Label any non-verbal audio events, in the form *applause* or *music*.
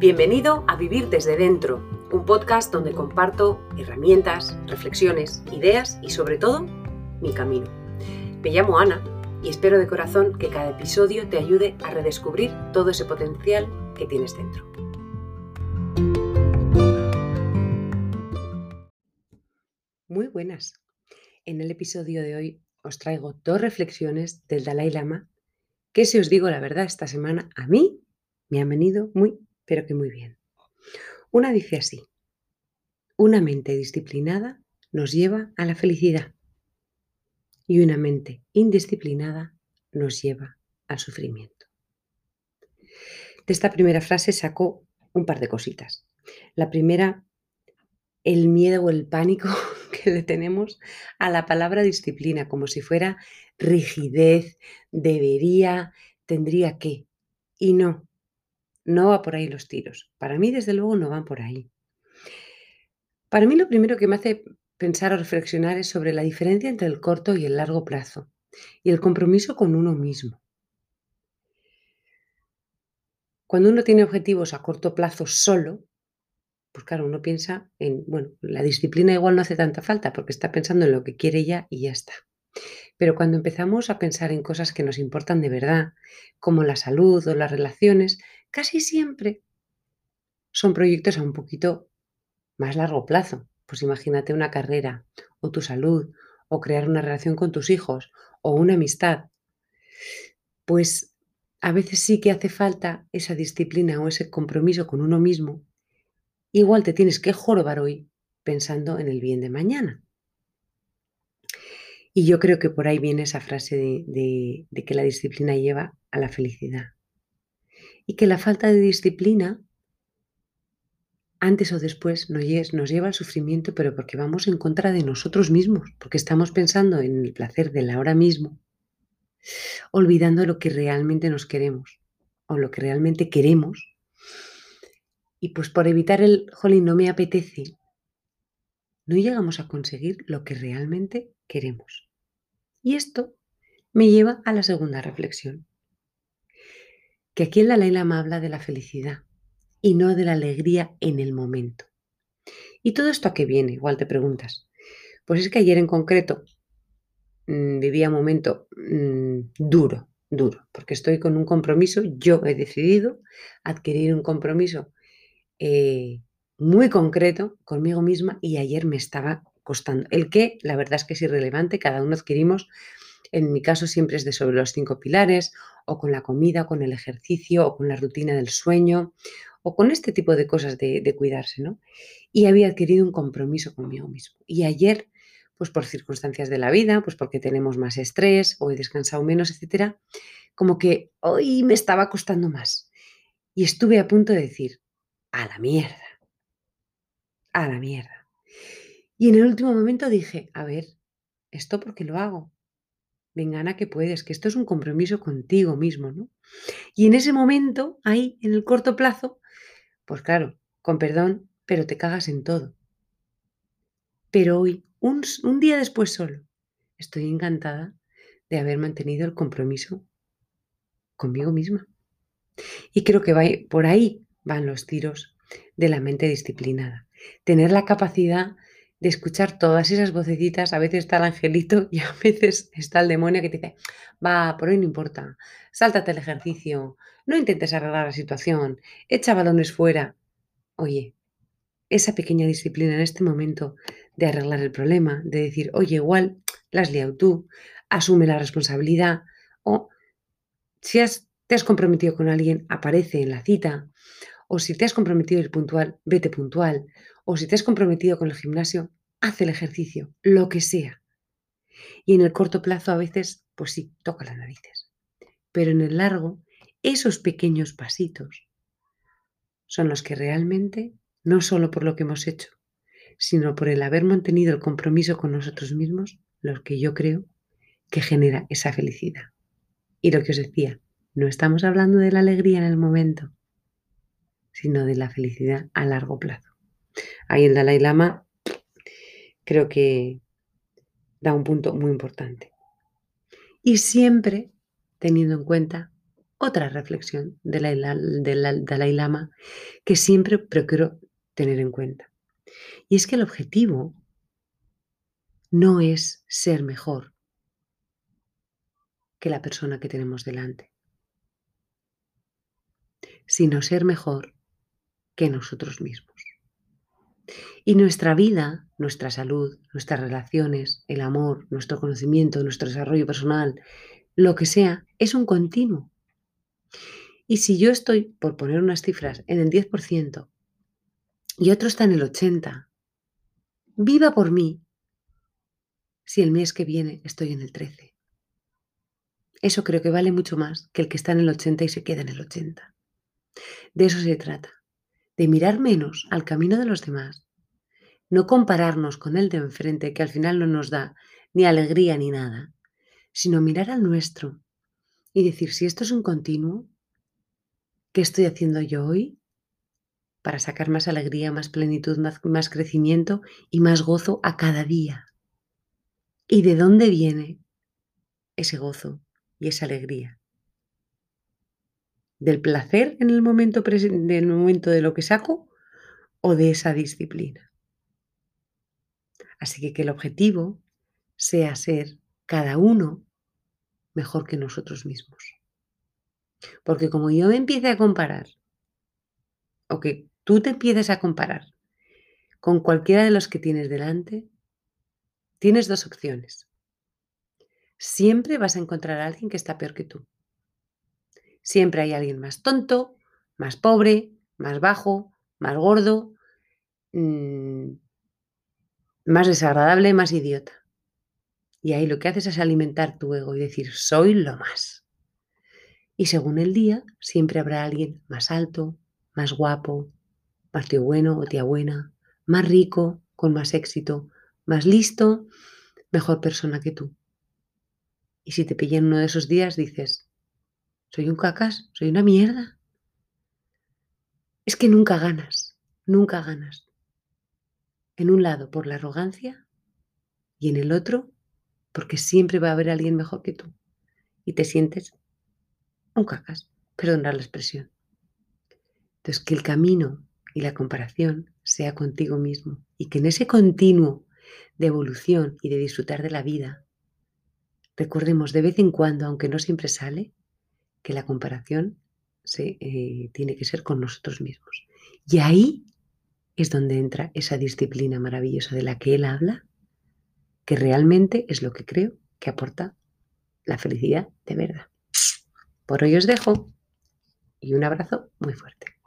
Bienvenido a Vivir desde Dentro, un podcast donde comparto herramientas, reflexiones, ideas y sobre todo mi camino. Me llamo Ana y espero de corazón que cada episodio te ayude a redescubrir todo ese potencial que tienes dentro. Muy buenas. En el episodio de hoy os traigo dos reflexiones del Dalai Lama que si os digo la verdad esta semana a mí me han venido muy, pero que muy bien. Una dice así, una mente disciplinada nos lleva a la felicidad y una mente indisciplinada nos lleva al sufrimiento. De esta primera frase sacó un par de cositas. La primera, el miedo o el pánico *laughs* que le tenemos a la palabra disciplina, como si fuera rigidez, debería, tendría que. Y no, no va por ahí los tiros. Para mí, desde luego, no van por ahí. Para mí lo primero que me hace pensar o reflexionar es sobre la diferencia entre el corto y el largo plazo y el compromiso con uno mismo. Cuando uno tiene objetivos a corto plazo solo, pues claro, uno piensa en, bueno, la disciplina igual no hace tanta falta porque está pensando en lo que quiere ya y ya está. Pero cuando empezamos a pensar en cosas que nos importan de verdad, como la salud o las relaciones, casi siempre son proyectos a un poquito más largo plazo. Pues imagínate una carrera o tu salud o crear una relación con tus hijos o una amistad. Pues a veces sí que hace falta esa disciplina o ese compromiso con uno mismo igual te tienes que jorobar hoy pensando en el bien de mañana. Y yo creo que por ahí viene esa frase de, que la disciplina lleva a la felicidad. Y que la falta de disciplina, antes o después, nos lleva al sufrimiento, pero porque vamos en contra de nosotros mismos, porque estamos pensando en el placer del ahora mismo, olvidando lo que realmente nos queremos o lo que realmente queremos y pues por evitar el, jolín, no me apetece, no llegamos a conseguir lo que realmente queremos. Y esto me lleva a la segunda reflexión. Que aquí en la Ley Lama habla de la felicidad y no de la alegría en el momento. ¿Y todo esto a qué viene? Igual te preguntas. Pues es que ayer en concreto mm, vivía un momento mm, duro, duro, porque estoy con un compromiso, yo he decidido adquirir un compromiso eh, muy concreto conmigo misma y ayer me estaba costando. El que, la verdad es que es irrelevante, cada uno adquirimos, en mi caso siempre es de sobre los cinco pilares, o con la comida, o con el ejercicio, o con la rutina del sueño, o con este tipo de cosas de, de cuidarse, ¿no? Y había adquirido un compromiso conmigo mismo. Y ayer, pues por circunstancias de la vida, pues porque tenemos más estrés, o he descansado menos, etcétera, como que hoy me estaba costando más. Y estuve a punto de decir, a la mierda. A la mierda. Y en el último momento dije, a ver, ¿esto por qué lo hago? Venga, que puedes, que esto es un compromiso contigo mismo, ¿no? Y en ese momento, ahí, en el corto plazo, pues claro, con perdón, pero te cagas en todo. Pero hoy, un, día después solo, estoy encantada de haber mantenido el compromiso conmigo misma. Y creo que por ahí van los tiros de la mente disciplinada. Tener la capacidad de escuchar todas esas vocecitas, a veces está el angelito *laughs* y a veces está el demonio que te dice, va, por hoy no importa, sáltate el ejercicio, no intentes arreglar la situación, echa balones fuera. Oye, esa pequeña disciplina en este momento de arreglar el problema, de decir, oye, igual, la has liado tú, asume la responsabilidad, o si te has comprometido con alguien, aparece en la cita, o si te has comprometido ir puntual, vete puntual. O si te has comprometido con el gimnasio, haz el ejercicio, lo que sea. Y en el corto plazo a veces, pues sí, toca las narices. Pero en el largo, esos pequeños pasitos son los que realmente, no solo por lo que hemos hecho, sino por el haber mantenido el compromiso con nosotros mismos, los que yo creo que genera esa felicidad. Y lo que os decía, no estamos hablando de la alegría en el momento, sino de la felicidad a largo plazo. Ahí el Dalai Lama creo que da un punto muy importante. Y siempre teniendo en cuenta otra reflexión del Dalai Lama que siempre procuro tener en cuenta. Y es que el objetivo no es ser mejor que la persona que tenemos delante, sino ser mejor que nosotros mismos. Y nuestra vida, nuestra salud, nuestras relaciones, el amor, nuestro conocimiento, nuestro desarrollo personal, lo que sea, es un continuo. Y si yo estoy, por poner unas cifras, en el 10% y otro está en el 80%, viva por mí si el mes que viene estoy en el 13%. Eso creo que vale mucho más que el que está en el 80 y se queda en el 80. De eso se trata, de mirar menos al camino de los demás no compararnos con el de enfrente, que al final no nos da ni alegría ni nada, sino mirar al nuestro y decir, si esto es un continuo, ¿qué estoy haciendo yo hoy para sacar más alegría, más plenitud, más, más crecimiento y más gozo a cada día? ¿Y de dónde viene ese gozo y esa alegría? ¿Del placer en el momento, momento de lo que saco o de esa disciplina? Así que que el objetivo sea ser cada uno mejor que nosotros mismos. Porque como yo me empiece a comparar, o que tú te empieces a comparar con cualquiera de los que tienes delante, tienes dos opciones. Siempre vas a encontrar a alguien que está peor que tú. Siempre hay alguien más tonto, más pobre, más bajo, más gordo, mmm, más desagradable, más idiota. Y ahí lo que haces es alimentar tu ego y decir, soy lo más. Y según el día, siempre habrá alguien más alto, más guapo, más tío bueno o tía buena, más rico, con más éxito, más listo, mejor persona que tú. Y si te pillan uno de esos días, dices, soy un cacas, soy una mierda. Es que nunca ganas, nunca ganas en un lado por la arrogancia y en el otro porque siempre va a haber alguien mejor que tú y te sientes un cacas, perdonar la expresión. Entonces, que el camino y la comparación sea contigo mismo y que en ese continuo de evolución y de disfrutar de la vida, recordemos de vez en cuando, aunque no siempre sale, que la comparación se, eh, tiene que ser con nosotros mismos. Y ahí es donde entra esa disciplina maravillosa de la que él habla, que realmente es lo que creo que aporta la felicidad de verdad. Por hoy os dejo y un abrazo muy fuerte.